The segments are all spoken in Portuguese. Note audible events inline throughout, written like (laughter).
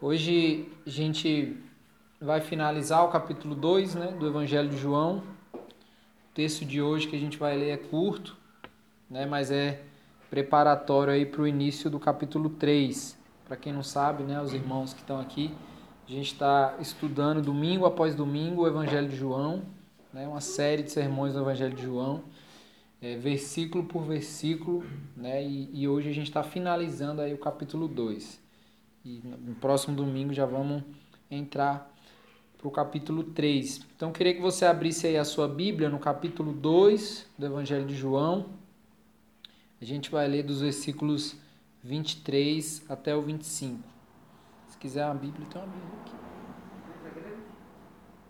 Hoje a gente vai finalizar o capítulo 2 né, do Evangelho de João. O texto de hoje que a gente vai ler é curto, né, mas é preparatório para o início do capítulo 3. Para quem não sabe, né, os irmãos que estão aqui, a gente está estudando domingo após domingo o Evangelho de João, né, uma série de sermões do Evangelho de João, é, versículo por versículo, né, e, e hoje a gente está finalizando aí o capítulo 2. E no próximo domingo já vamos entrar para o capítulo 3. Então, eu queria que você abrisse aí a sua Bíblia no capítulo 2 do Evangelho de João. A gente vai ler dos versículos 23 até o 25. Se quiser uma Bíblia, tem uma Bíblia aqui.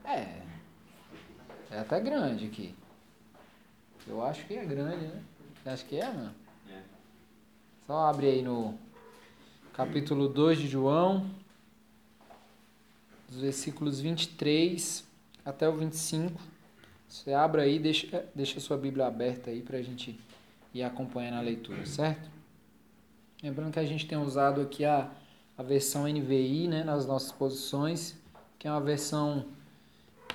É. É até grande aqui. Eu acho que é grande, né? Você acha que é, mano? É. Só abre aí no capítulo 2 de João, dos versículos 23 até o 25. Você abre aí, deixa, deixa a sua Bíblia aberta aí para a gente ir acompanhando a leitura, certo? Lembrando que a gente tem usado aqui a, a versão NVI né, nas nossas posições, que é uma versão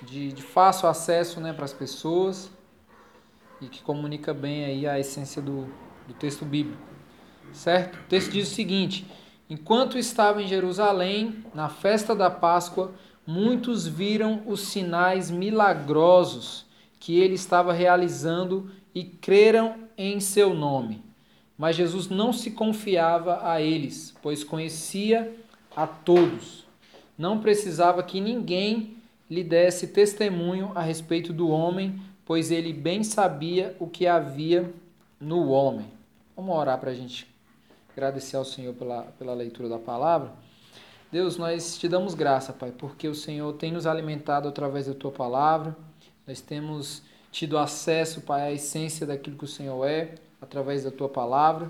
de, de fácil acesso né, para as pessoas e que comunica bem aí a essência do, do texto bíblico, certo? O texto diz o seguinte Enquanto estava em Jerusalém, na festa da Páscoa, muitos viram os sinais milagrosos que ele estava realizando e creram em seu nome. Mas Jesus não se confiava a eles, pois conhecia a todos. Não precisava que ninguém lhe desse testemunho a respeito do homem, pois ele bem sabia o que havia no homem. Vamos orar para a gente agradecer ao Senhor pela, pela leitura da palavra. Deus, nós te damos graça, Pai, porque o Senhor tem nos alimentado através da tua palavra. Nós temos tido acesso, Pai, à essência daquilo que o Senhor é, através da tua palavra,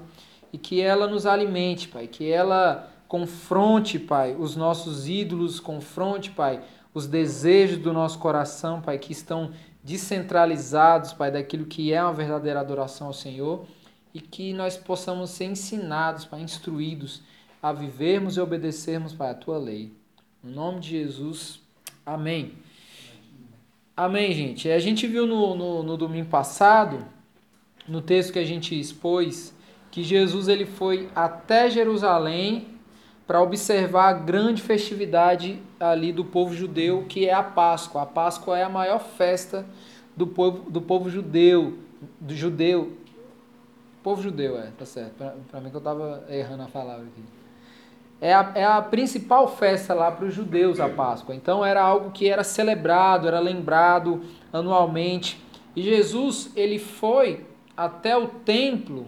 e que ela nos alimente, Pai, que ela confronte, Pai, os nossos ídolos, confronte, Pai, os desejos do nosso coração, Pai, que estão descentralizados, Pai, daquilo que é uma verdadeira adoração ao Senhor e que nós possamos ser ensinados, Pai, instruídos a vivermos e obedecermos, Pai, a Tua lei. No nome de Jesus, amém. Amém, gente. A gente viu no, no, no domingo passado, no texto que a gente expôs, que Jesus ele foi até Jerusalém para observar a grande festividade ali do povo judeu, que é a Páscoa. A Páscoa é a maior festa do povo, do povo judeu, do judeu Povo judeu, é, tá certo. Para mim que eu estava errando a palavra aqui. É a, é a principal festa lá para os judeus, a Páscoa. Então era algo que era celebrado, era lembrado anualmente. E Jesus, ele foi até o templo,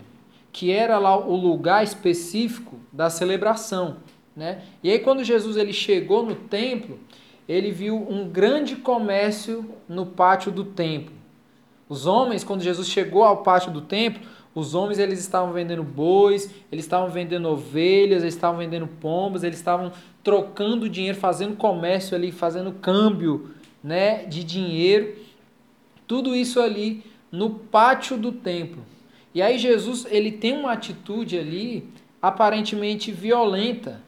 que era lá o lugar específico da celebração. Né? E aí quando Jesus ele chegou no templo, ele viu um grande comércio no pátio do templo. Os homens, quando Jesus chegou ao pátio do templo, os homens eles estavam vendendo bois, eles estavam vendendo ovelhas, eles estavam vendendo pombas, eles estavam trocando dinheiro, fazendo comércio ali, fazendo câmbio, né, de dinheiro. Tudo isso ali no pátio do templo. E aí Jesus, ele tem uma atitude ali aparentemente violenta.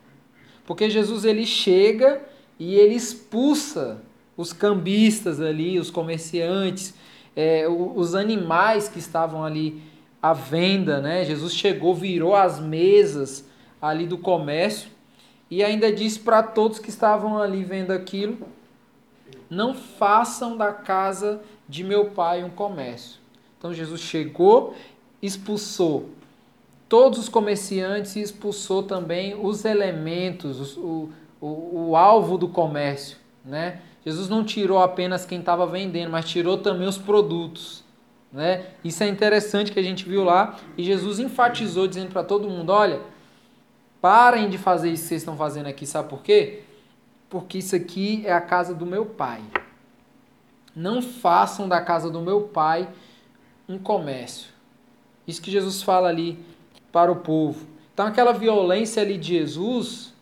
Porque Jesus ele chega e ele expulsa os cambistas ali, os comerciantes, é, os animais que estavam ali a venda, né? Jesus chegou, virou as mesas ali do comércio e ainda disse para todos que estavam ali vendo aquilo: não façam da casa de meu pai um comércio. Então Jesus chegou, expulsou todos os comerciantes e expulsou também os elementos, o, o, o alvo do comércio, né? Jesus não tirou apenas quem estava vendendo, mas tirou também os produtos. Né? Isso é interessante que a gente viu lá e Jesus enfatizou dizendo para todo mundo, olha, parem de fazer isso que vocês estão fazendo aqui, sabe por quê? Porque isso aqui é a casa do meu pai. Não façam da casa do meu pai um comércio. Isso que Jesus fala ali para o povo. Então aquela violência ali de Jesus,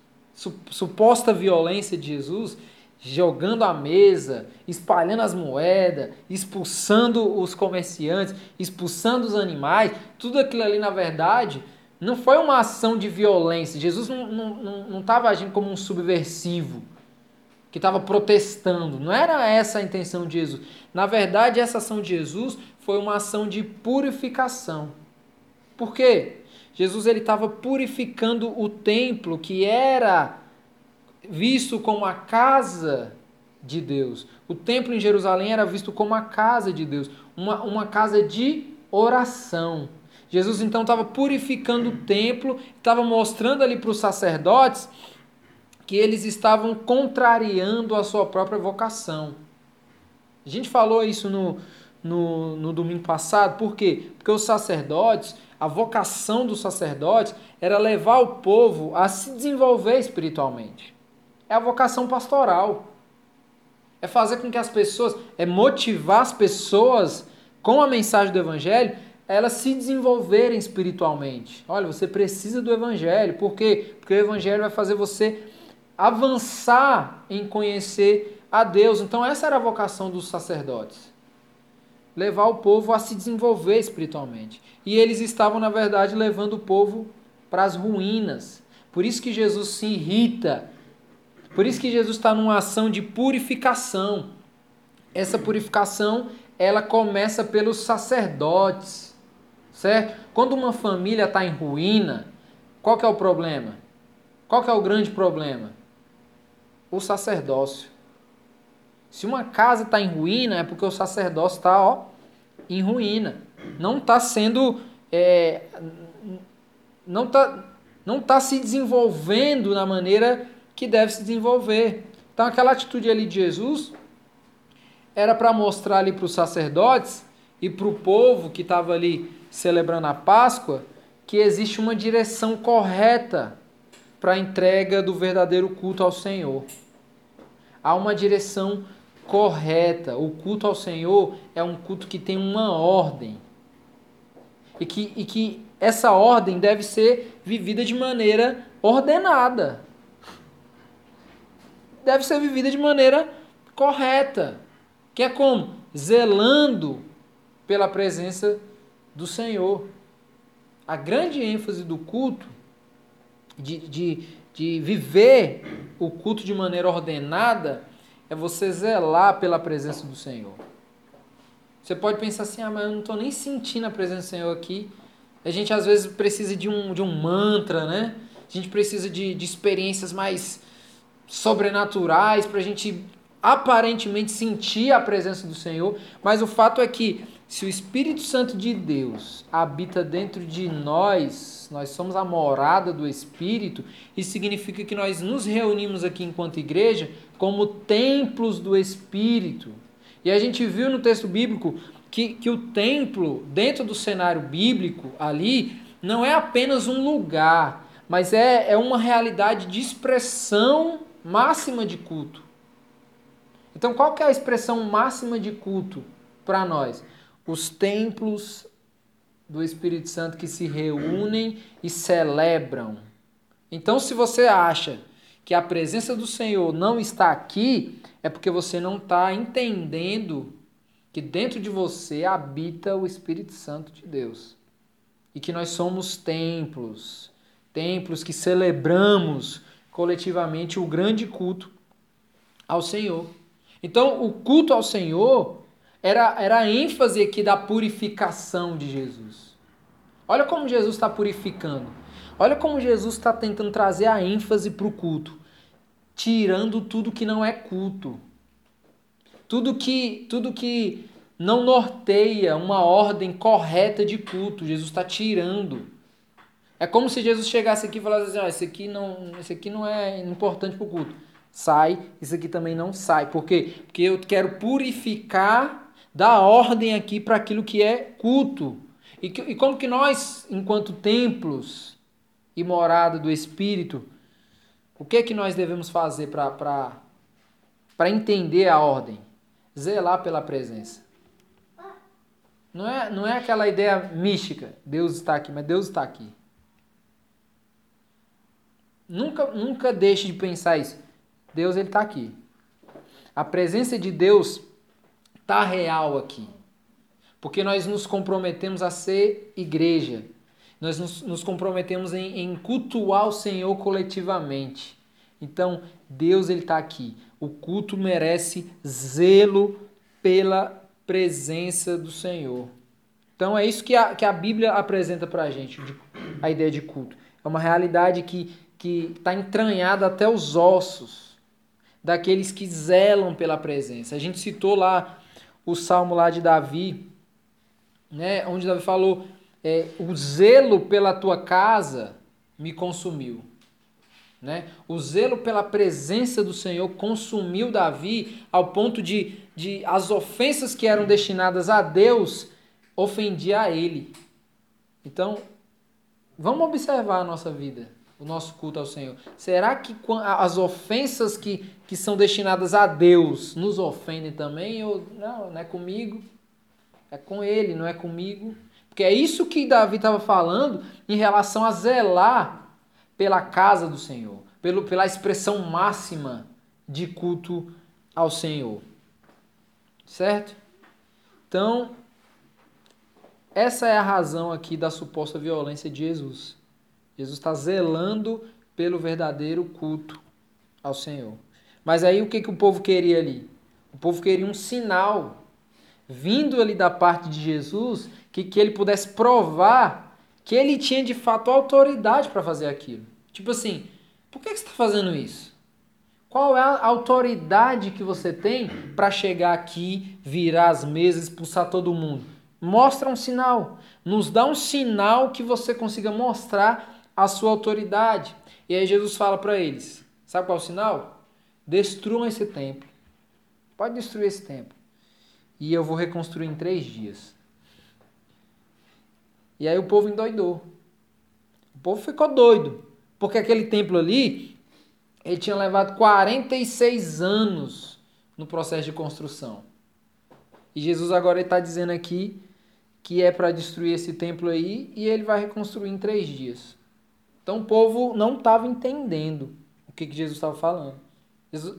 suposta violência de Jesus, jogando a mesa, espalhando as moedas, expulsando os comerciantes, expulsando os animais, tudo aquilo ali na verdade Não foi uma ação de violência. Jesus não estava agindo como um subversivo que estava protestando. Não era essa a intenção de Jesus. Na verdade, essa ação de Jesus foi uma ação de purificação. Por quê? Jesus ele estava purificando o templo que era visto como a casa de Deus. O templo em Jerusalém era visto como a casa de Deus, uma, uma casa de oração. Jesus então estava purificando o templo, estava mostrando ali para os sacerdotes que eles estavam contrariando a sua própria vocação. A gente falou isso no, no, no domingo passado, por quê? Porque os sacerdotes, a vocação dos sacerdotes era levar o povo a se desenvolver espiritualmente. É a vocação pastoral. É fazer com que as pessoas, é motivar as pessoas com a mensagem do evangelho, elas se desenvolverem espiritualmente. Olha, você precisa do evangelho. Por quê? Porque o evangelho vai fazer você avançar em conhecer a Deus. Então, essa era a vocação dos sacerdotes: levar o povo a se desenvolver espiritualmente. E eles estavam, na verdade, levando o povo para as ruínas. Por isso que Jesus se irrita. Por isso que Jesus está numa ação de purificação. Essa purificação ela começa pelos sacerdotes, certo? Quando uma família está em ruína, qual que é o problema? Qual que é o grande problema? o sacerdócio. Se uma casa está em ruína, é porque o sacerdócio está em ruína. Não está sendo. É, não está não tá se desenvolvendo na maneira que deve se desenvolver. Então, aquela atitude ali de Jesus era para mostrar ali para os sacerdotes e para o povo que estava ali celebrando a Páscoa que existe uma direção correta para a entrega do verdadeiro culto ao Senhor há uma direção correta. O culto ao Senhor é um culto que tem uma ordem. E que, e que essa ordem deve ser vivida de maneira ordenada. Deve ser vivida de maneira correta. Que é como? Zelando pela presença do Senhor. A grande ênfase do culto, de, de, de viver o culto de maneira ordenada, é você zelar pela presença do Senhor. Você pode pensar assim, ah, mas eu não estou nem sentindo a presença do Senhor aqui. A gente às vezes precisa de um, de um mantra, né? A gente precisa de, de experiências mais sobrenaturais para a gente aparentemente sentir a presença do Senhor. Mas o fato é que se o Espírito Santo de Deus habita dentro de nós, nós somos a morada do Espírito, isso significa que nós nos reunimos aqui enquanto igreja como templos do Espírito. E a gente viu no texto bíblico que, que o templo, dentro do cenário bíblico ali, não é apenas um lugar, mas é, é uma realidade de expressão máxima de culto. Então, qual que é a expressão máxima de culto para nós? os templos do Espírito Santo que se reúnem e celebram. Então, se você acha que a presença do Senhor não está aqui, é porque você não está entendendo que dentro de você habita o Espírito Santo de Deus. E que nós somos templos, templos que celebramos coletivamente o grande culto ao Senhor. Então, o culto ao Senhor era, era a ênfase aqui da purificação de Jesus. Olha como Jesus está purificando. Olha como Jesus está tentando trazer a ênfase para o culto, tirando tudo que não é culto, tudo que tudo que não norteia uma ordem correta de culto. Jesus está tirando. É como se Jesus chegasse aqui e falasse assim: esse aqui não, esse aqui não é importante para o culto. Sai, isso aqui também não sai. Por quê? Porque eu quero purificar dá ordem aqui para aquilo que é culto. E, que, e como que nós, enquanto templos e morada do Espírito, o que é que nós devemos fazer para entender a ordem? Zelar pela presença. Não é, não é aquela ideia mística, Deus está aqui, mas Deus está aqui. Nunca, nunca deixe de pensar isso. Deus ele está aqui. A presença de Deus está real aqui. Porque nós nos comprometemos a ser igreja. Nós nos, nos comprometemos em, em cultuar o Senhor coletivamente. Então, Deus ele está aqui. O culto merece zelo pela presença do Senhor. Então é isso que a, que a Bíblia apresenta para a gente, a ideia de culto. É uma realidade que está entranhada até os ossos daqueles que zelam pela presença. A gente citou lá o salmo lá de Davi, né, onde Davi falou: é, o zelo pela tua casa me consumiu. Né? O zelo pela presença do Senhor consumiu Davi ao ponto de, de as ofensas que eram destinadas a Deus ofendia a ele. Então, vamos observar a nossa vida, o nosso culto ao Senhor. Será que as ofensas que, que são destinadas a Deus nos ofendem também? Ou não, não é comigo, é com ele, não é comigo. Porque é isso que Davi estava falando em relação a zelar pela casa do Senhor, pelo, pela expressão máxima de culto ao Senhor. Certo? Então, essa é a razão aqui da suposta violência de Jesus. Jesus está zelando pelo verdadeiro culto ao Senhor. Mas aí o que, que o povo queria ali? O povo queria um sinal vindo ali da parte de Jesus que, que ele pudesse provar que ele tinha de fato autoridade para fazer aquilo. Tipo assim, por que, que você está fazendo isso? Qual é a autoridade que você tem para chegar aqui, virar as mesas, expulsar todo mundo? Mostra um sinal. Nos dá um sinal que você consiga mostrar a sua autoridade. E aí Jesus fala para eles: sabe qual é o sinal? Destruam esse templo. Pode destruir esse templo. E eu vou reconstruir em três dias. E aí o povo endoidou. O povo ficou doido. Porque aquele templo ali, ele tinha levado 46 anos no processo de construção. E Jesus agora está dizendo aqui que é para destruir esse templo aí e ele vai reconstruir em três dias. Então o povo não estava entendendo o que, que Jesus estava falando.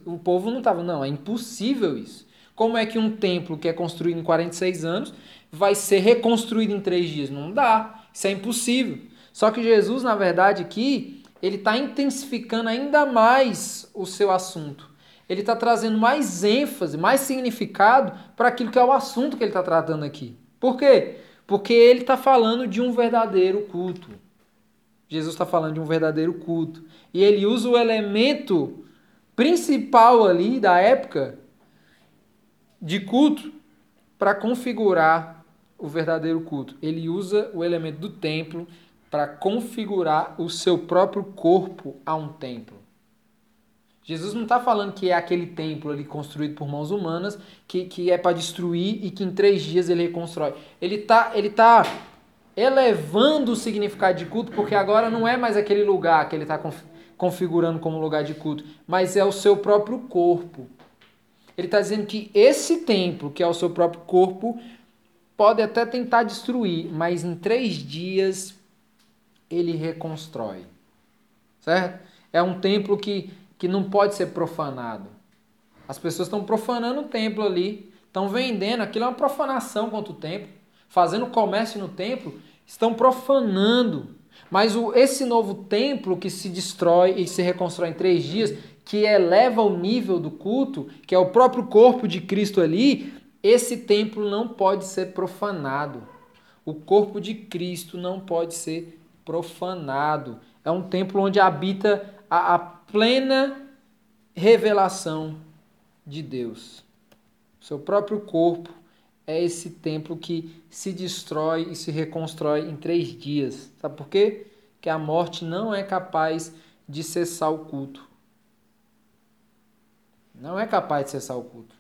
O povo não estava, não, é impossível isso. Como é que um templo que é construído em 46 anos vai ser reconstruído em três dias? Não dá, isso é impossível. Só que Jesus, na verdade, aqui, ele está intensificando ainda mais o seu assunto. Ele está trazendo mais ênfase, mais significado para aquilo que é o assunto que ele está tratando aqui. Por quê? Porque ele está falando de um verdadeiro culto. Jesus está falando de um verdadeiro culto. E ele usa o elemento principal ali da época de culto para configurar o verdadeiro culto. Ele usa o elemento do templo para configurar o seu próprio corpo a um templo. Jesus não está falando que é aquele templo ali construído por mãos humanas que, que é para destruir e que em três dias ele reconstrói. Ele está ele tá elevando o significado de culto porque agora não é mais aquele lugar que ele está configurando como lugar de culto, mas é o seu próprio corpo. Ele está dizendo que esse templo, que é o seu próprio corpo, pode até tentar destruir, mas em três dias ele reconstrói. Certo? É um templo que que não pode ser profanado. As pessoas estão profanando o templo ali, estão vendendo, aquilo é uma profanação contra o templo, fazendo comércio no templo, estão profanando. Mas o, esse novo templo que se destrói e se reconstrói em três dias, que eleva o nível do culto, que é o próprio corpo de Cristo ali, esse templo não pode ser profanado. O corpo de Cristo não pode ser profanado. É um templo onde habita a, a plena revelação de Deus. Seu próprio corpo é esse templo que se destrói e se reconstrói em três dias. Sabe por quê? Que a morte não é capaz de cessar o culto. Não é capaz de cessar o culto.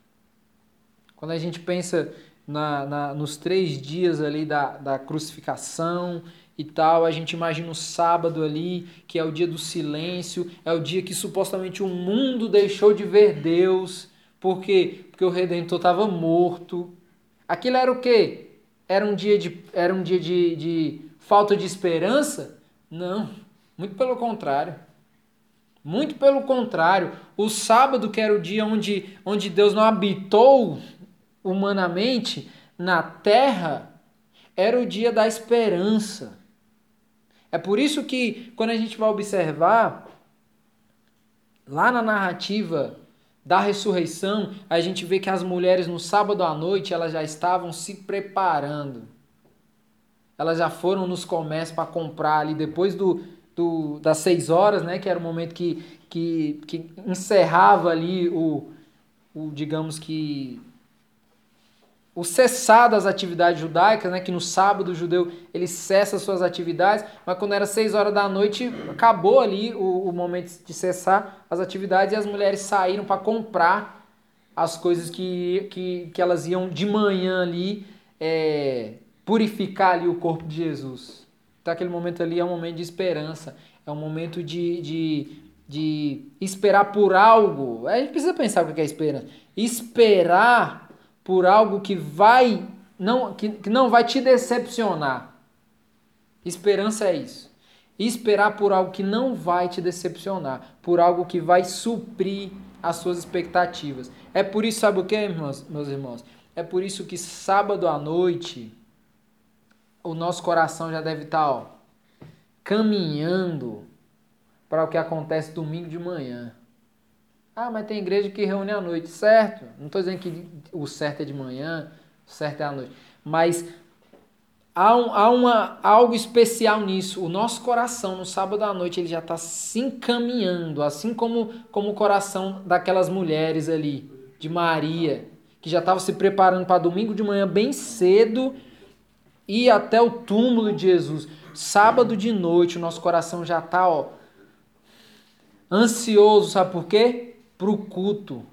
Quando a gente pensa na, na, nos três dias ali da, da crucificação e tal. A gente imagina o sábado ali, que é o dia do silêncio, é o dia que supostamente o mundo deixou de ver Deus. Por quê? Porque o Redentor estava morto. Aquilo era o quê? Era um dia de, era um dia de, de falta de esperança? Não, muito pelo contrário. Muito pelo contrário. O sábado, que era o dia onde, onde Deus não habitou humanamente na terra, era o dia da esperança. É por isso que, quando a gente vai observar, lá na narrativa da ressurreição, a gente vê que as mulheres no sábado à noite elas já estavam se preparando. Elas já foram nos comércios para comprar ali depois do, do, das seis horas, né, que era o momento que, que, que encerrava ali o, o digamos que o cessar das atividades judaicas, né, que no sábado o judeu ele cessa suas atividades, mas quando era seis horas da noite acabou ali o, o momento de cessar as atividades e as mulheres saíram para comprar as coisas que, que, que elas iam de manhã ali é, purificar ali o corpo de Jesus. Então aquele momento ali é um momento de esperança, é um momento de, de, de esperar por algo. A gente precisa pensar o que é esperança. Esperar por algo que vai não que, que não vai te decepcionar. Esperança é isso. Esperar por algo que não vai te decepcionar, por algo que vai suprir as suas expectativas. É por isso, sabe o que, irmãos, meus irmãos? É por isso que sábado à noite o nosso coração já deve estar ó, caminhando para o que acontece domingo de manhã. Ah, mas tem igreja que reúne à noite, certo? Não estou dizendo que o certo é de manhã, o certo é à noite. Mas há, um, há uma, algo especial nisso. O nosso coração, no sábado à noite, ele já está se encaminhando, assim como, como o coração daquelas mulheres ali, de Maria, que já estava se preparando para domingo de manhã bem cedo e até o túmulo de Jesus. Sábado de noite, o nosso coração já está ó, ansioso, sabe por quê? Para o culto.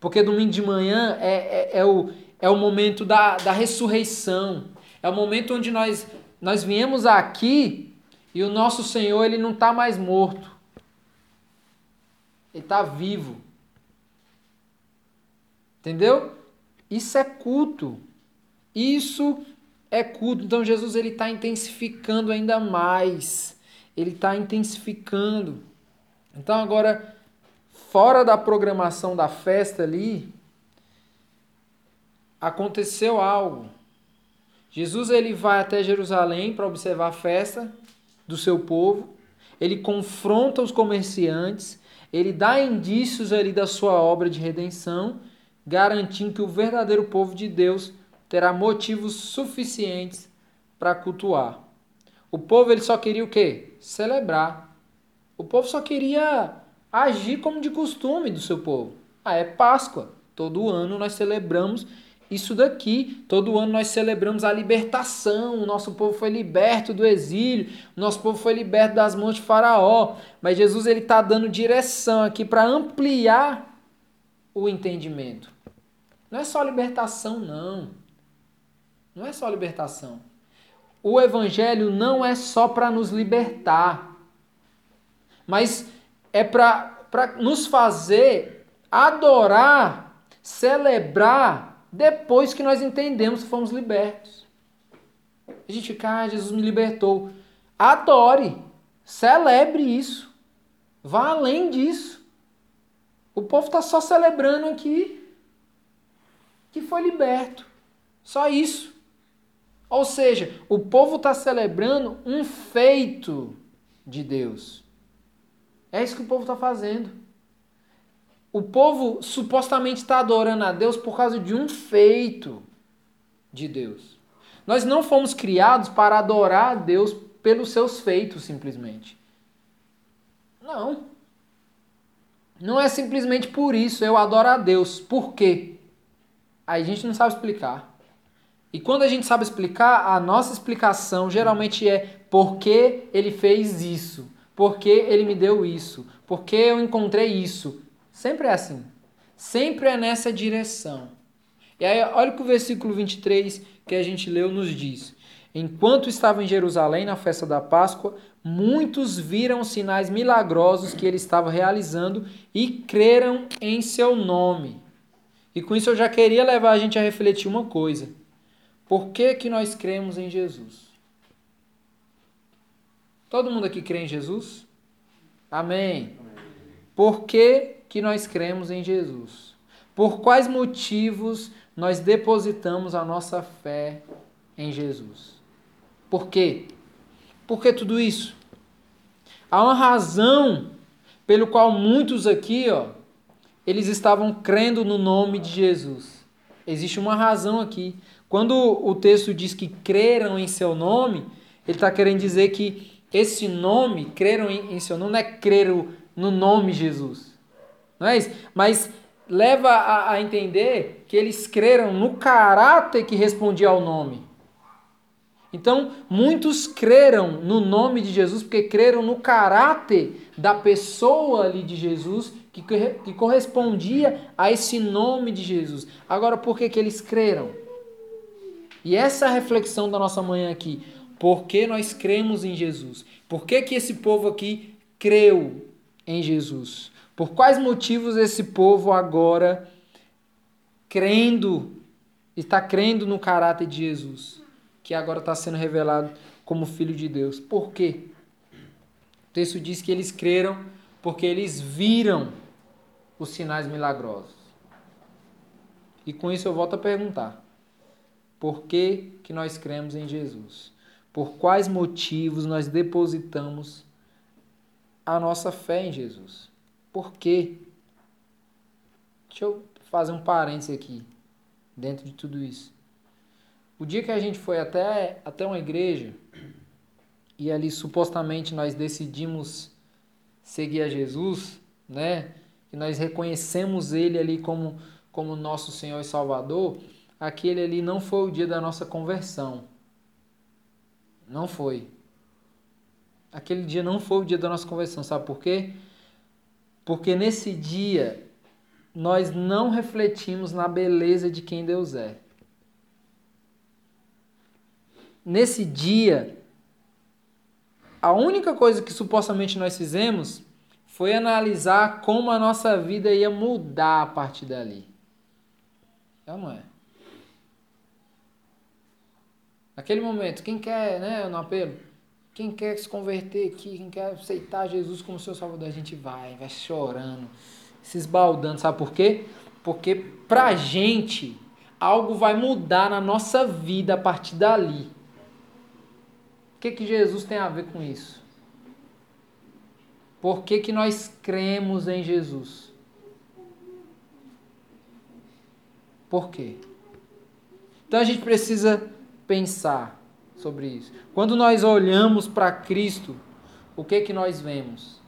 Porque domingo de manhã é, é, é, o, é o momento da, da ressurreição. É o momento onde nós, nós viemos aqui e o nosso Senhor ele não está mais morto. Ele está vivo. Entendeu? Isso é culto. Isso é culto. Então Jesus ele está intensificando ainda mais. Ele está intensificando. Então agora fora da programação da festa ali, aconteceu algo. Jesus ele vai até Jerusalém para observar a festa do seu povo. Ele confronta os comerciantes, ele dá indícios ali da sua obra de redenção, garantindo que o verdadeiro povo de Deus terá motivos suficientes para cultuar. O povo ele só queria o quê? Celebrar. O povo só queria agir como de costume do seu povo. Ah, é Páscoa. Todo ano nós celebramos isso daqui. Todo ano nós celebramos a libertação. O nosso povo foi liberto do exílio. O nosso povo foi liberto das mãos de Faraó. Mas Jesus ele está dando direção aqui para ampliar o entendimento. Não é só libertação, não. Não é só libertação. O evangelho não é só para nos libertar, mas é para nos fazer adorar, celebrar depois que nós entendemos que fomos libertos. A gente fica, ah, Jesus me libertou. Adore, celebre isso. Vá além disso. O povo está só celebrando aqui que foi liberto. Só isso. Ou seja, o povo está celebrando um feito de Deus. É isso que o povo está fazendo. O povo supostamente está adorando a Deus por causa de um feito de Deus. Nós não fomos criados para adorar a Deus pelos seus feitos, simplesmente. Não. Não é simplesmente por isso eu adoro a Deus. Por quê? Aí a gente não sabe explicar. E quando a gente sabe explicar, a nossa explicação geralmente é porque ele fez isso. Porque ele me deu isso? Porque eu encontrei isso? Sempre é assim. Sempre é nessa direção. E aí, olha o que o versículo 23 que a gente leu nos diz. Enquanto estava em Jerusalém na festa da Páscoa, muitos viram sinais milagrosos que ele estava realizando e creram em seu nome. E com isso eu já queria levar a gente a refletir uma coisa. Por que, que nós cremos em Jesus? Todo mundo aqui crê em Jesus? Amém. Por que, que nós cremos em Jesus? Por quais motivos nós depositamos a nossa fé em Jesus? Por quê? Por que tudo isso? Há uma razão pelo qual muitos aqui, ó, eles estavam crendo no nome de Jesus. Existe uma razão aqui. Quando o texto diz que creram em seu nome, ele está querendo dizer que esse nome, creram em, em seu nome, não é creram no nome Jesus. Não é isso? Mas leva a, a entender que eles creram no caráter que respondia ao nome. Então, muitos creram no nome de Jesus porque creram no caráter da pessoa ali de Jesus que, que correspondia a esse nome de Jesus. Agora, por que, que eles creram? E essa é reflexão da nossa manhã aqui. Por que nós cremos em Jesus? Por que, que esse povo aqui creu em Jesus? Por quais motivos esse povo agora crendo, está crendo no caráter de Jesus? que agora está sendo revelado como Filho de Deus. Por quê? O texto diz que eles creram porque eles viram os sinais milagrosos. E com isso eu volto a perguntar: por que, que nós cremos em Jesus? Por quais motivos nós depositamos a nossa fé em Jesus? Por quê? Deixa eu fazer um parênteses aqui, dentro de tudo isso. O dia que a gente foi até, até uma igreja e ali supostamente nós decidimos seguir a Jesus, né? Que nós reconhecemos ele ali como como nosso Senhor e Salvador, aquele ali não foi o dia da nossa conversão. Não foi. Aquele dia não foi o dia da nossa conversão, sabe por quê? Porque nesse dia nós não refletimos na beleza de quem Deus é. nesse dia, a única coisa que supostamente nós fizemos foi analisar como a nossa vida ia mudar a partir dali. É ou não é? Naquele momento, quem quer, né, no apelo, quem quer se converter aqui, quem quer aceitar Jesus como seu Salvador, a gente vai, vai chorando, se esbaldando, sabe por quê? Porque pra gente algo vai mudar na nossa vida a partir dali que, que Jesus tem a ver com isso? Por que, que nós cremos em Jesus? Por quê? Então a gente precisa pensar sobre isso. Quando nós olhamos para Cristo, o que que nós vemos?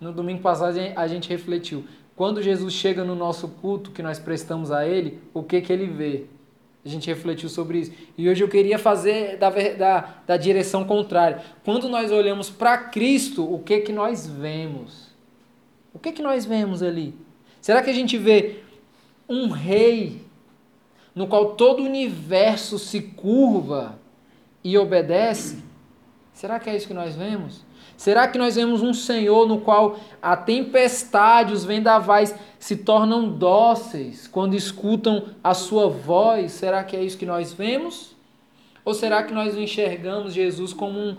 No domingo passado a gente refletiu. Quando Jesus chega no nosso culto que nós prestamos a Ele, o que que Ele vê? A gente refletiu sobre isso. E hoje eu queria fazer da, da, da direção contrária. Quando nós olhamos para Cristo, o que que nós vemos? O que que nós vemos ali? Será que a gente vê um rei no qual todo o universo se curva e obedece? Será que é isso que nós vemos? Será que nós vemos um Senhor no qual a tempestade, os vendavais se tornam dóceis quando escutam a sua voz? Será que é isso que nós vemos? Ou será que nós enxergamos Jesus como um,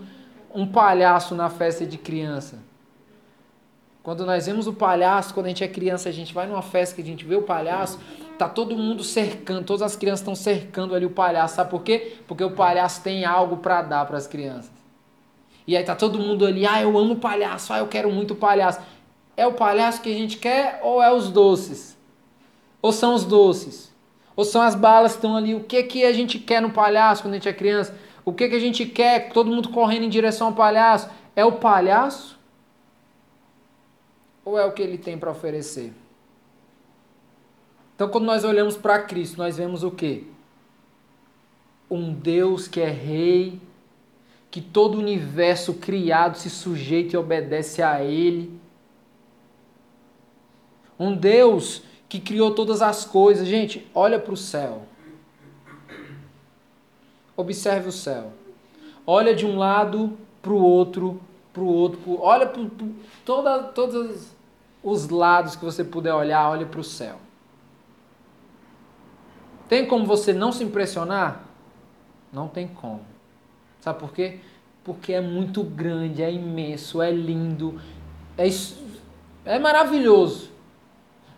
um palhaço na festa de criança? Quando nós vemos o palhaço, quando a gente é criança, a gente vai numa festa que a gente vê o palhaço, tá todo mundo cercando, todas as crianças estão cercando ali o palhaço. Sabe por quê? Porque o palhaço tem algo para dar para as crianças. E aí tá todo mundo ali, ah, eu amo palhaço, ah, eu quero muito palhaço. É o palhaço que a gente quer ou é os doces? Ou são os doces? Ou são as balas que estão ali? O que que a gente quer no palhaço quando a gente é criança? O que que a gente quer? Todo mundo correndo em direção ao palhaço. É o palhaço? Ou é o que ele tem para oferecer? Então, quando nós olhamos para Cristo, nós vemos o quê? Um Deus que é rei que todo o universo criado se sujeita e obedece a Ele. Um Deus que criou todas as coisas. Gente, olha para o céu. Observe o céu. Olha de um lado para o outro, para o outro. Pro... Olha para todos os lados que você puder olhar, olha para o céu. Tem como você não se impressionar? Não tem como. Sabe por quê? Porque é muito grande, é imenso, é lindo, é, é maravilhoso.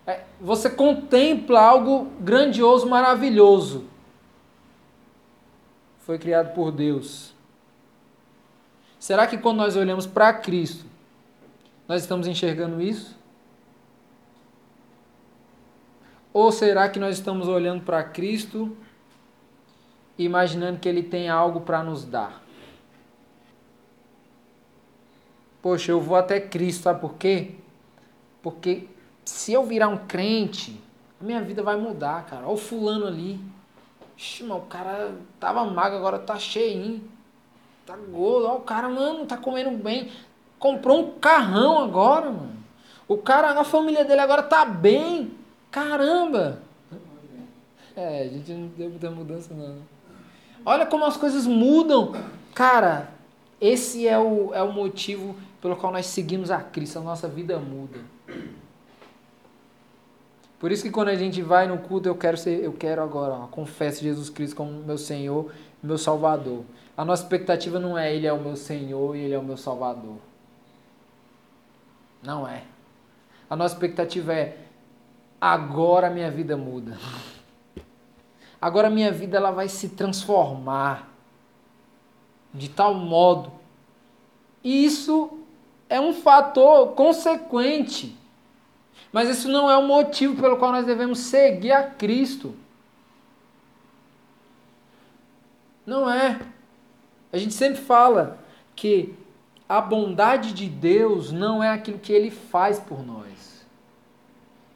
É, você contempla algo grandioso, maravilhoso. Foi criado por Deus. Será que quando nós olhamos para Cristo, nós estamos enxergando isso? Ou será que nós estamos olhando para Cristo e imaginando que Ele tem algo para nos dar? Poxa, eu vou até Cristo, sabe por quê? Porque se eu virar um crente, a minha vida vai mudar, cara. Olha o fulano ali. Ixi, o cara tava magro, agora tá cheinho. Tá gordo. Olha o cara, mano, tá comendo bem. Comprou um carrão agora, mano. O cara, a família dele agora tá bem. Caramba! É, a gente não deu muita mudança, não. Olha como as coisas mudam. Cara, esse é o, é o motivo pelo qual nós seguimos a Cristo. A nossa vida muda. Por isso que quando a gente vai no culto, eu quero ser, eu quero agora, ó, confesso Jesus Cristo como meu Senhor, meu Salvador. A nossa expectativa não é ele é o meu Senhor e ele é o meu Salvador. Não é. A nossa expectativa é agora minha vida muda. Agora minha vida ela vai se transformar de tal modo. E isso é um fator consequente mas isso não é o motivo pelo qual nós devemos seguir a Cristo. Não é. A gente sempre fala que a bondade de Deus não é aquilo que ele faz por nós.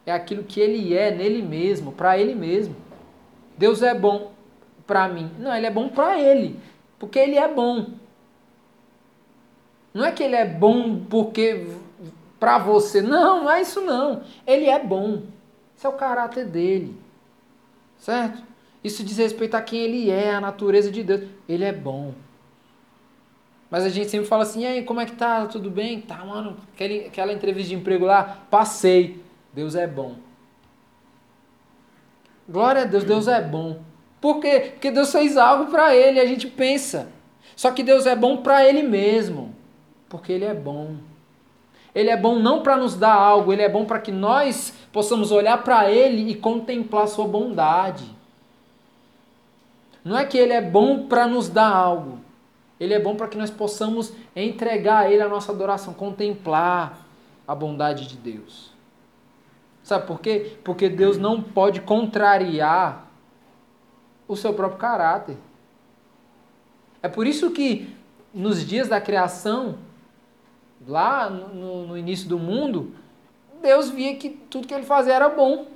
É aquilo que ele é nele mesmo, para ele mesmo. Deus é bom para mim. Não, ele é bom para ele, porque ele é bom. Não é que ele é bom porque para você. Não, não é isso não. Ele é bom. Esse é o caráter dele. Certo? Isso diz respeito a quem ele é, a natureza de Deus. Ele é bom. Mas a gente sempre fala assim, e aí, como é que tá? Tudo bem? Tá, mano, aquele, aquela entrevista de emprego lá, passei. Deus é bom. Glória a Deus, Deus é bom. Por quê? Porque Deus fez algo para ele, a gente pensa. Só que Deus é bom para ele mesmo. Porque ele é bom. Ele é bom não para nos dar algo, ele é bom para que nós possamos olhar para ele e contemplar sua bondade. Não é que ele é bom para nos dar algo. Ele é bom para que nós possamos entregar a ele a nossa adoração, contemplar a bondade de Deus. Sabe por quê? Porque Deus não pode contrariar o seu próprio caráter. É por isso que nos dias da criação, lá no, no início do mundo, Deus via que tudo que ele fazia era bom.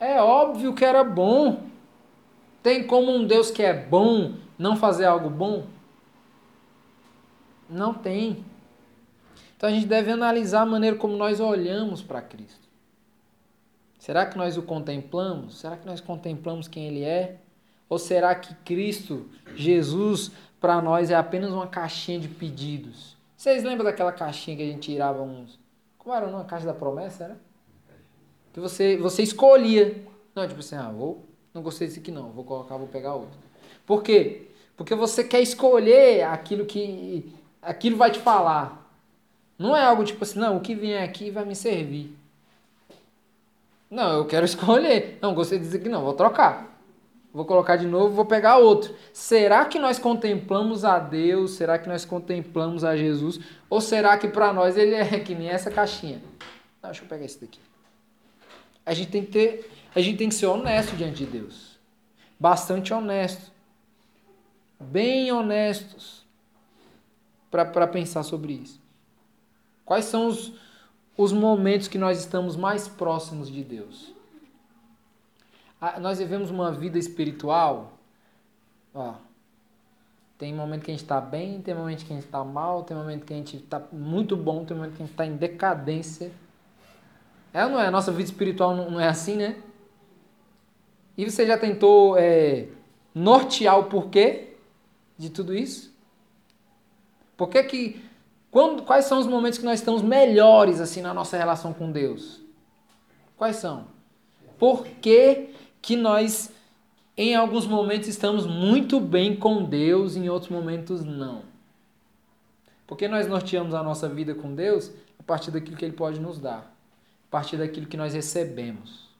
É óbvio que era bom. Tem como um Deus que é bom não fazer algo bom? Não tem. Então a gente deve analisar a maneira como nós olhamos para Cristo. Será que nós o contemplamos? Será que nós contemplamos quem Ele é? Ou será que Cristo, Jesus, para nós é apenas uma caixinha de pedidos? Vocês lembram daquela caixinha que a gente tirava uns. Como era uma caixa da promessa, era? Que você, você escolhia. Não, tipo assim, ah, vou. Não gostei desse aqui não, vou colocar, vou pegar outro. Por quê? Porque você quer escolher aquilo que. aquilo vai te falar. Não é algo tipo assim, não, o que vier aqui vai me servir. Não, eu quero (laughs) escolher. Não, gostei disso aqui não, vou trocar vou colocar de novo, vou pegar outro. Será que nós contemplamos a Deus? Será que nós contemplamos a Jesus? Ou será que para nós ele é que nem essa caixinha? Não, deixa eu pegar esse daqui. A gente tem que ter, a gente tem que ser honesto diante de Deus. Bastante honesto. Bem honestos para pensar sobre isso. Quais são os, os momentos que nós estamos mais próximos de Deus? nós vivemos uma vida espiritual. Ó, tem momento que a gente está bem, tem momento que a gente está mal, tem momento que a gente está muito bom, tem momento que a gente está em decadência. É ou não é? A nossa vida espiritual não, não é assim, né? E você já tentou é, nortear o porquê de tudo isso? Por que que... Quando, quais são os momentos que nós estamos melhores assim na nossa relação com Deus? Quais são? Por que que nós, em alguns momentos, estamos muito bem com Deus, em outros momentos, não. Porque nós norteamos a nossa vida com Deus a partir daquilo que Ele pode nos dar, a partir daquilo que nós recebemos.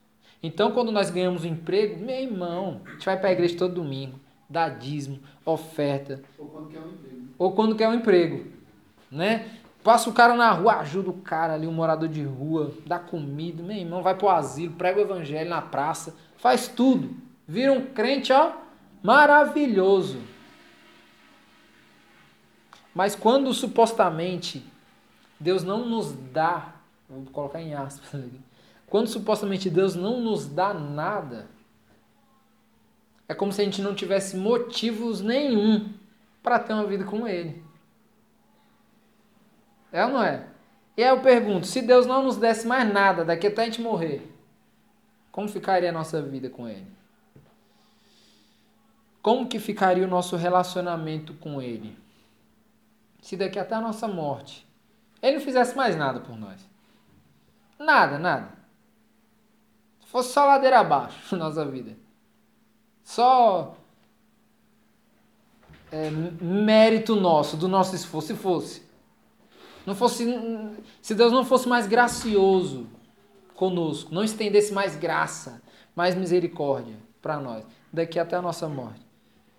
Então, quando nós ganhamos um emprego, meu irmão, a gente vai para a igreja todo domingo. dá dízimo, oferta. Ou quando quer um emprego. Ou quando quer um emprego. Né? Passa o cara na rua, ajuda o cara ali, um morador de rua, dá comida, meu irmão, vai pro asilo, prega o evangelho na praça, faz tudo. Vira um crente, ó, maravilhoso. Mas quando supostamente Deus não nos dá, vou colocar em aspas aqui, quando supostamente Deus não nos dá nada, é como se a gente não tivesse motivos nenhum para ter uma vida com Ele. É ou não é? E aí eu pergunto, se Deus não nos desse mais nada daqui até a gente morrer, como ficaria a nossa vida com Ele? Como que ficaria o nosso relacionamento com Ele? Se daqui até a nossa morte Ele não fizesse mais nada por nós. Nada, nada. Se fosse só ladeira abaixo (laughs) nossa vida. Só é, mérito nosso, do nosso esforço, se fosse não fosse, se Deus não fosse mais gracioso conosco, não estendesse mais graça, mais misericórdia para nós, daqui até a nossa morte,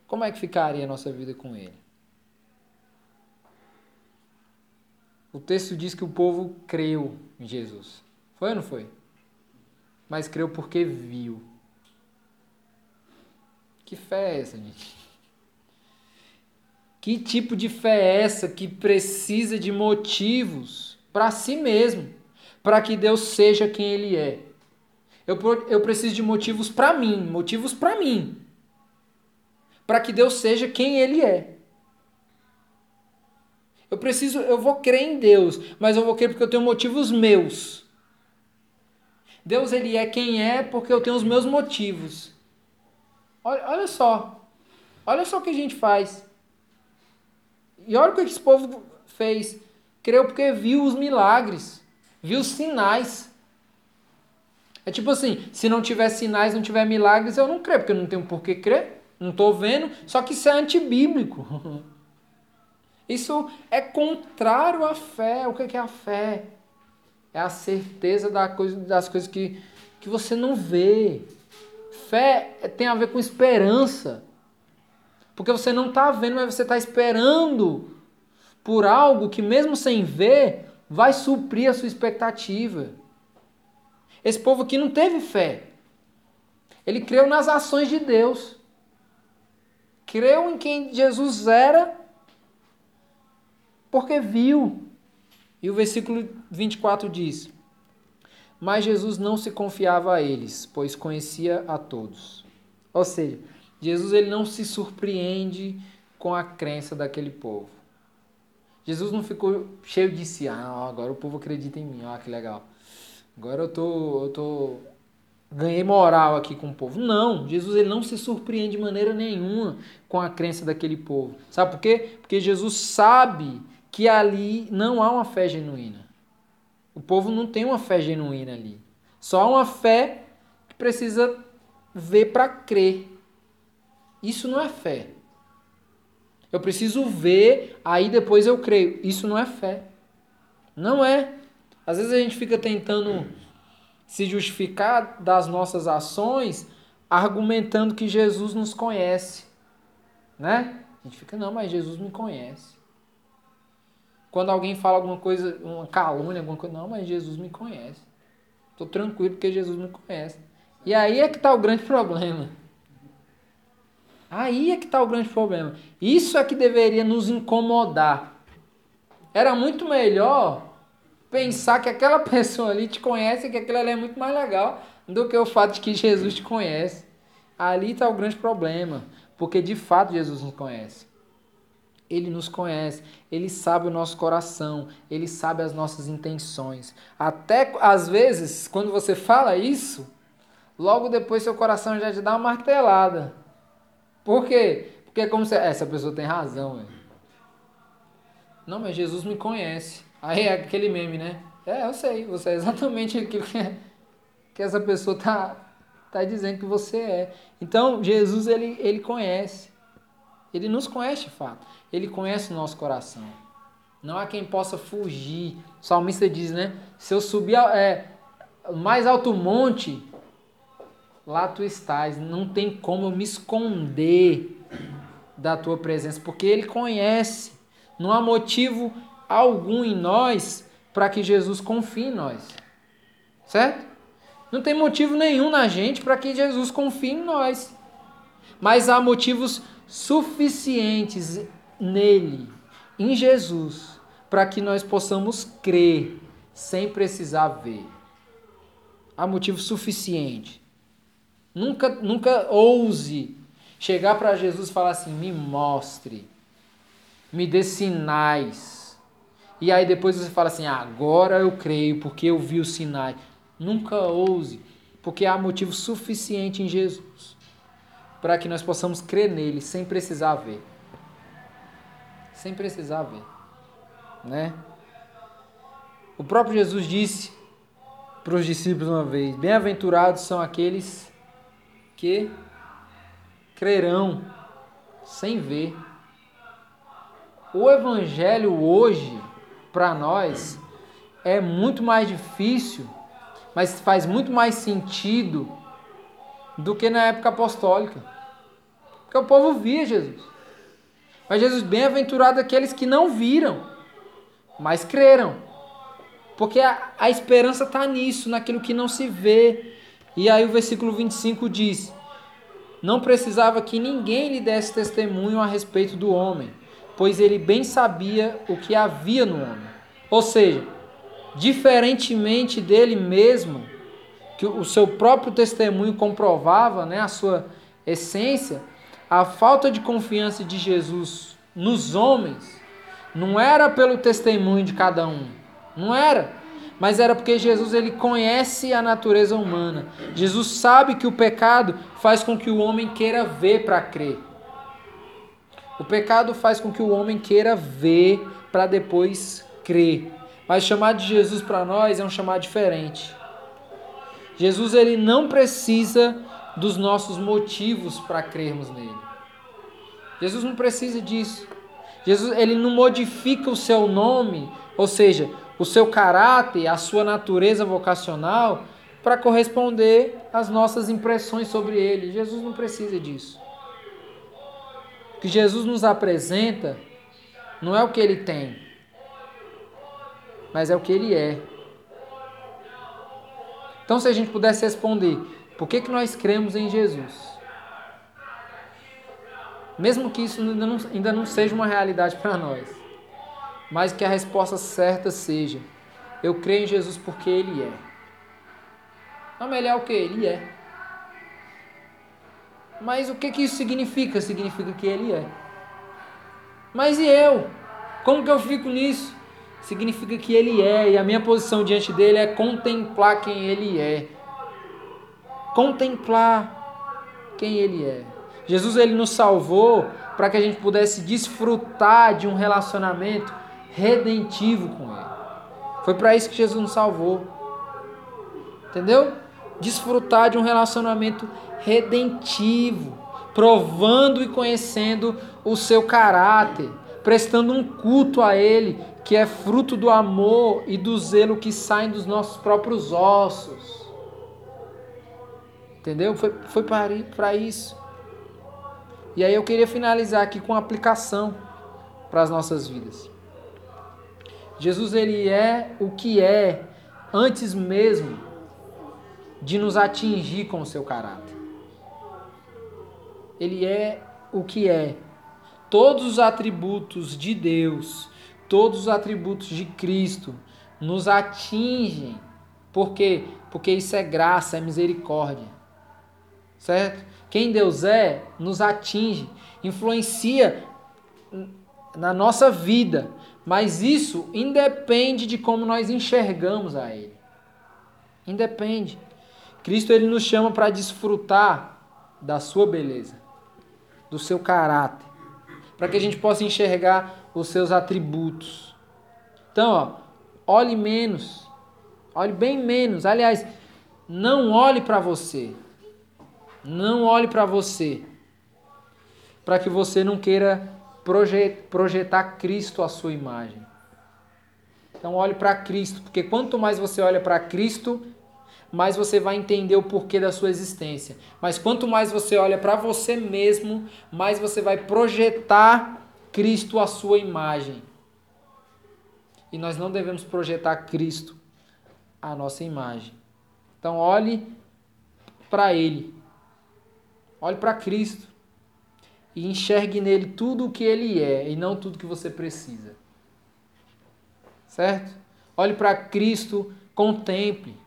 como é que ficaria a nossa vida com Ele? O texto diz que o povo creu em Jesus. Foi ou não foi? Mas creu porque viu. Que fé é essa, gente? Que tipo de fé é essa que precisa de motivos para si mesmo, para que Deus seja quem Ele é? Eu, eu preciso de motivos para mim, motivos para mim, para que Deus seja quem Ele é. Eu preciso, eu vou crer em Deus, mas eu vou crer porque eu tenho motivos meus. Deus ele é quem é porque eu tenho os meus motivos. Olha, olha só, olha só o que a gente faz. E olha o que esse povo fez. Creu porque viu os milagres, viu os sinais. É tipo assim, se não tiver sinais, não tiver milagres, eu não creio, porque eu não tenho por que crer. Não estou vendo, só que isso é antibíblico. (laughs) Isso é contrário à fé. O que é a fé? É a certeza das coisas que, que você não vê. Fé tem a ver com esperança. Porque você não está vendo, mas você está esperando por algo que, mesmo sem ver, vai suprir a sua expectativa. Esse povo aqui não teve fé. Ele creu nas ações de Deus. Creu em quem Jesus era porque viu. E o versículo 24 diz: Mas Jesus não se confiava a eles, pois conhecia a todos. Ou seja, Jesus ele não se surpreende com a crença daquele povo. Jesus não ficou cheio de si, ah, agora o povo acredita em mim, ah, que legal. Agora eu tô, eu tô ganhei moral aqui com o povo. Não, Jesus ele não se surpreende de maneira nenhuma com a crença daquele povo. Sabe por quê? Porque Jesus sabe que ali não há uma fé genuína. O povo não tem uma fé genuína ali. Só uma fé que precisa ver para crer. Isso não é fé. Eu preciso ver, aí depois eu creio. Isso não é fé. Não é. Às vezes a gente fica tentando se justificar das nossas ações argumentando que Jesus nos conhece. Né? A gente fica, não, mas Jesus me conhece. Quando alguém fala alguma coisa, uma calúnia, alguma coisa, não, mas Jesus me conhece. Estou tranquilo porque Jesus me conhece. E aí é que está o grande (laughs) problema. Aí é que está o grande problema. Isso é que deveria nos incomodar. Era muito melhor pensar que aquela (laughs) pessoa ali te conhece e que aquilo ali é muito mais legal do que o fato de que Jesus te conhece. Ali está o grande problema. Porque de fato Jesus nos conhece. Ele nos conhece, ele sabe o nosso coração, ele sabe as nossas intenções. Até às vezes, quando você fala isso, logo depois seu coração já te dá uma martelada. Por quê? Porque é como se. Essa pessoa tem razão, velho. Não, mas Jesus me conhece. Aí é aquele meme, né? É, eu sei, você é exatamente (laughs) aquilo que, que essa pessoa tá, tá dizendo que você é. Então, Jesus, ele, ele conhece. Ele nos conhece de fato. Ele conhece o nosso coração. Não há quem possa fugir. O salmista diz, né? Se eu subir é, mais alto monte, lá tu estás, não tem como eu me esconder da tua presença, porque Ele conhece. Não há motivo algum em nós para que Jesus confie em nós. Certo? Não tem motivo nenhum na gente para que Jesus confie em nós. Mas há motivos suficientes nele, em Jesus, para que nós possamos crer sem precisar ver. Há motivo suficiente. Nunca, nunca ouse chegar para Jesus e falar assim: me mostre, me dê sinais. E aí depois você fala assim: agora eu creio porque eu vi os sinais. Nunca ouse, porque há motivo suficiente em Jesus para que nós possamos crer nele sem precisar ver. Sem precisar ver, né? O próprio Jesus disse para os discípulos uma vez: Bem-aventurados são aqueles que crerão sem ver. O evangelho hoje, para nós, é muito mais difícil, mas faz muito mais sentido do que na época apostólica. Porque o povo via Jesus. Mas Jesus, bem-aventurado aqueles que não viram, mas creram. Porque a, a esperança está nisso, naquilo que não se vê. E aí o versículo 25 diz: Não precisava que ninguém lhe desse testemunho a respeito do homem, pois ele bem sabia o que havia no homem. Ou seja, diferentemente dele mesmo, que o seu próprio testemunho comprovava né, a sua essência, a falta de confiança de Jesus nos homens não era pelo testemunho de cada um, não era, mas era porque Jesus ele conhece a natureza humana. Jesus sabe que o pecado faz com que o homem queira ver para crer. O pecado faz com que o homem queira ver para depois crer. Mas chamar de Jesus para nós é um chamado diferente. Jesus ele não precisa dos nossos motivos para crermos nele. Jesus não precisa disso. Jesus ele não modifica o seu nome, ou seja, o seu caráter, a sua natureza vocacional para corresponder às nossas impressões sobre ele. Jesus não precisa disso. O que Jesus nos apresenta não é o que ele tem, mas é o que ele é. Então, se a gente pudesse responder, por que, que nós cremos em Jesus? Mesmo que isso ainda não, ainda não seja uma realidade para nós, mas que a resposta certa seja: eu creio em Jesus porque Ele é. Não, mas Ele é o que? Ele é. Mas o que, que isso significa? Significa que Ele é. Mas e eu? Como que eu fico nisso? significa que Ele é, e a minha posição diante dele é contemplar quem Ele é. Contemplar quem Ele é. Jesus ele nos salvou para que a gente pudesse desfrutar de um relacionamento redentivo com Ele. Foi para isso que Jesus nos salvou. Entendeu? Desfrutar de um relacionamento redentivo, provando e conhecendo o seu caráter, prestando um culto a Ele, que é fruto do amor e do zelo que saem dos nossos próprios ossos. Entendeu? Foi, foi para isso. E aí eu queria finalizar aqui com uma aplicação para as nossas vidas. Jesus ele é o que é antes mesmo de nos atingir com o seu caráter. Ele é o que é. Todos os atributos de Deus todos os atributos de Cristo nos atingem. Por quê? Porque isso é graça, é misericórdia. Certo? Quem Deus é, nos atinge, influencia na nossa vida, mas isso independe de como nós enxergamos a Ele. Independe. Cristo ele nos chama para desfrutar da sua beleza, do seu caráter, para que a gente possa enxergar os seus atributos. Então, ó, olhe menos, olhe bem menos. Aliás, não olhe para você. Não olhe para você. Para que você não queira projetar Cristo à sua imagem. Então olhe para Cristo, porque quanto mais você olha para Cristo, mais você vai entender o porquê da sua existência. Mas quanto mais você olha para você mesmo, mais você vai projetar Cristo à sua imagem. E nós não devemos projetar Cristo à nossa imagem. Então olhe para Ele. Olhe para Cristo. E enxergue nele tudo o que Ele é e não tudo que você precisa. Certo? Olhe para Cristo, contemple.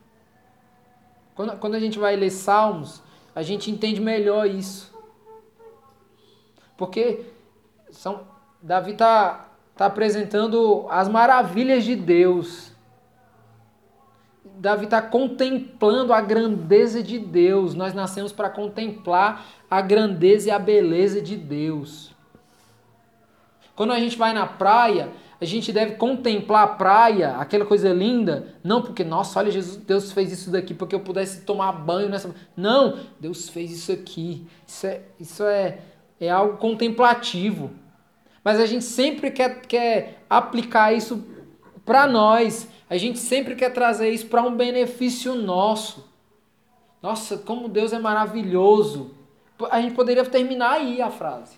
Quando, quando a gente vai ler Salmos, a gente entende melhor isso. Porque são, Davi está tá apresentando as maravilhas de Deus. Davi está contemplando a grandeza de Deus. Nós nascemos para contemplar a grandeza e a beleza de Deus. Quando a gente vai na praia, a gente deve contemplar a praia, aquela coisa linda, não porque, nossa, olha, Jesus, Deus fez isso daqui porque eu pudesse tomar banho nessa. Não, Deus fez isso aqui. Isso é, isso é, é algo contemplativo. Mas a gente sempre quer, quer aplicar isso para nós. A gente sempre quer trazer isso para um benefício nosso. Nossa, como Deus é maravilhoso. A gente poderia terminar aí a frase.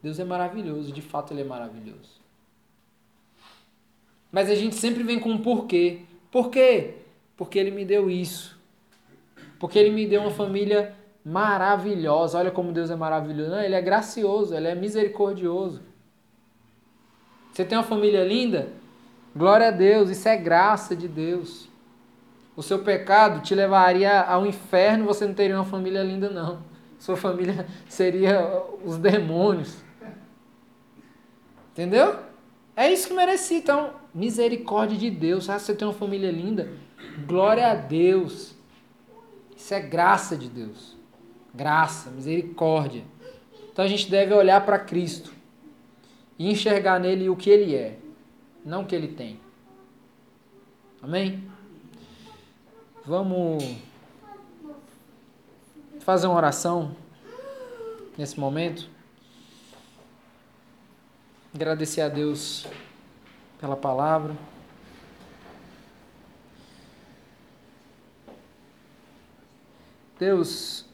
Deus é maravilhoso, de fato ele é maravilhoso. Mas a gente sempre vem com um porquê. Por quê? Porque ele me deu isso. Porque ele me deu uma família maravilhosa. Olha como Deus é maravilhoso. Não, ele é gracioso, ele é misericordioso. Você tem uma família linda? Glória a Deus, isso é graça de Deus. O seu pecado te levaria ao inferno, você não teria uma família linda, não. Sua família (laughs) seria os demônios. Entendeu? É isso que merecia. Então, misericórdia de Deus. Ah, você tem uma família linda. Glória a Deus. Isso é graça de Deus. Graça, misericórdia. Então a gente deve olhar para Cristo e enxergar nele o que ele é, não que ele tem. Amém? Vamos fazer uma oração nesse momento. Agradecer a Deus pela palavra. Deus,